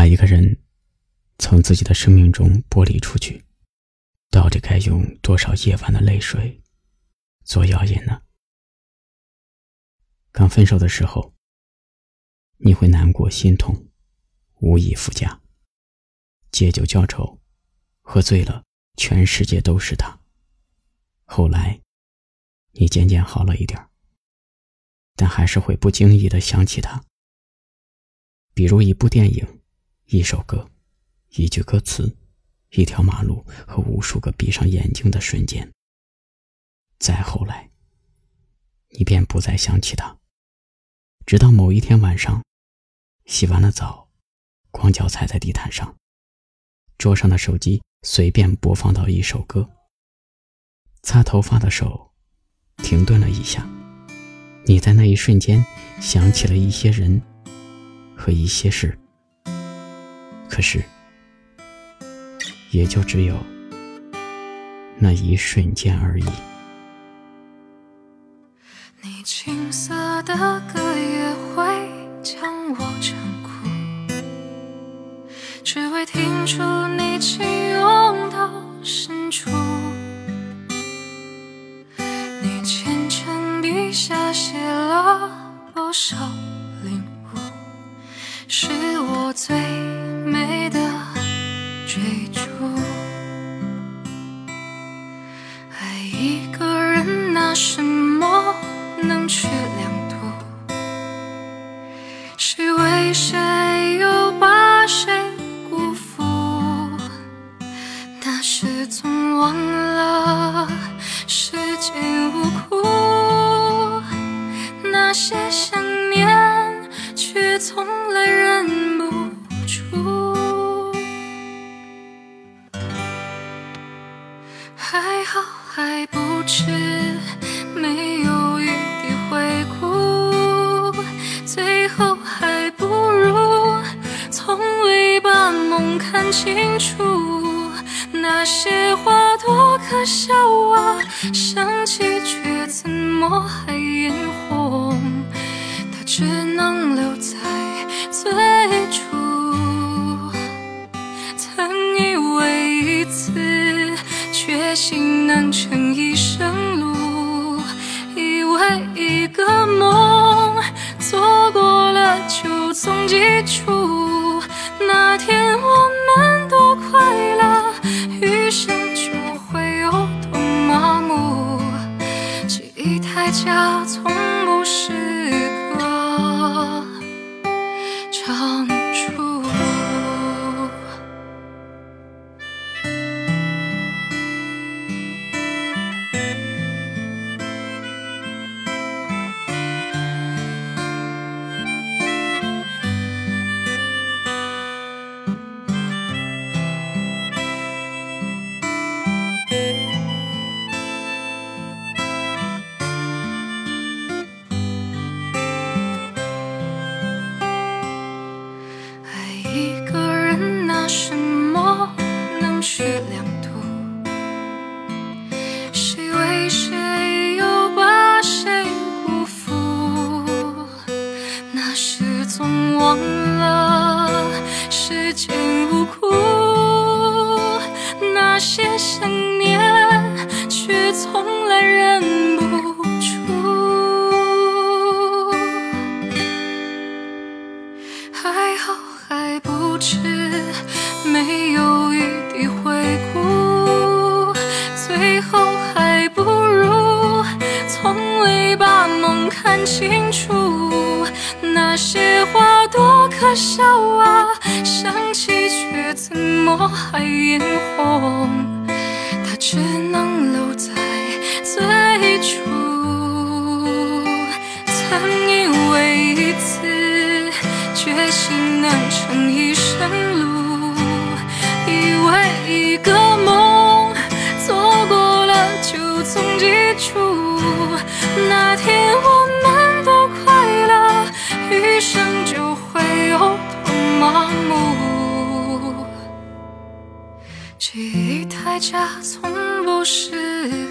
把一个人从自己的生命中剥离出去，到底该用多少夜晚的泪水做药引呢？刚分手的时候，你会难过心痛，无以复加，借酒浇愁，喝醉了，全世界都是他。后来，你渐渐好了一点但还是会不经意的想起他。比如一部电影，一首歌，一句歌词，一条马路和无数个闭上眼睛的瞬间。再后来，你便不再想起他。直到某一天晚上，洗完了澡，光脚踩在地毯上，桌上的手机随便播放到一首歌。擦头发的手停顿了一下，你在那一瞬间想起了一些人和一些事，可是也就只有那一瞬间而已。你青涩的歌也会将我唱哭，只为听出你情涌到深处。你浅浅笔下写了多少些想念却从来忍不住。还好还不迟，没有一滴悔顾，最后还不如从未把梦。看清楚，那些话多可笑啊！想起却怎么还眼红？它只能留在最初，曾以为一次决心能成一生路，以为一个梦做过了就从基础。那天我们多快乐，余生就会有多麻木，记忆太假从。一个人拿什么能去量度？谁为谁又把谁辜负？那时总忘了时间无那些想念，却从来忍不住。还好。没有一滴回顾，最后还不如从未把梦看清楚。那些话多可笑啊，想起却怎么还演成一生路。以为一个梦做过了就总记住，那天我们多快乐，余生就会有多麻木。记忆太假，从不是。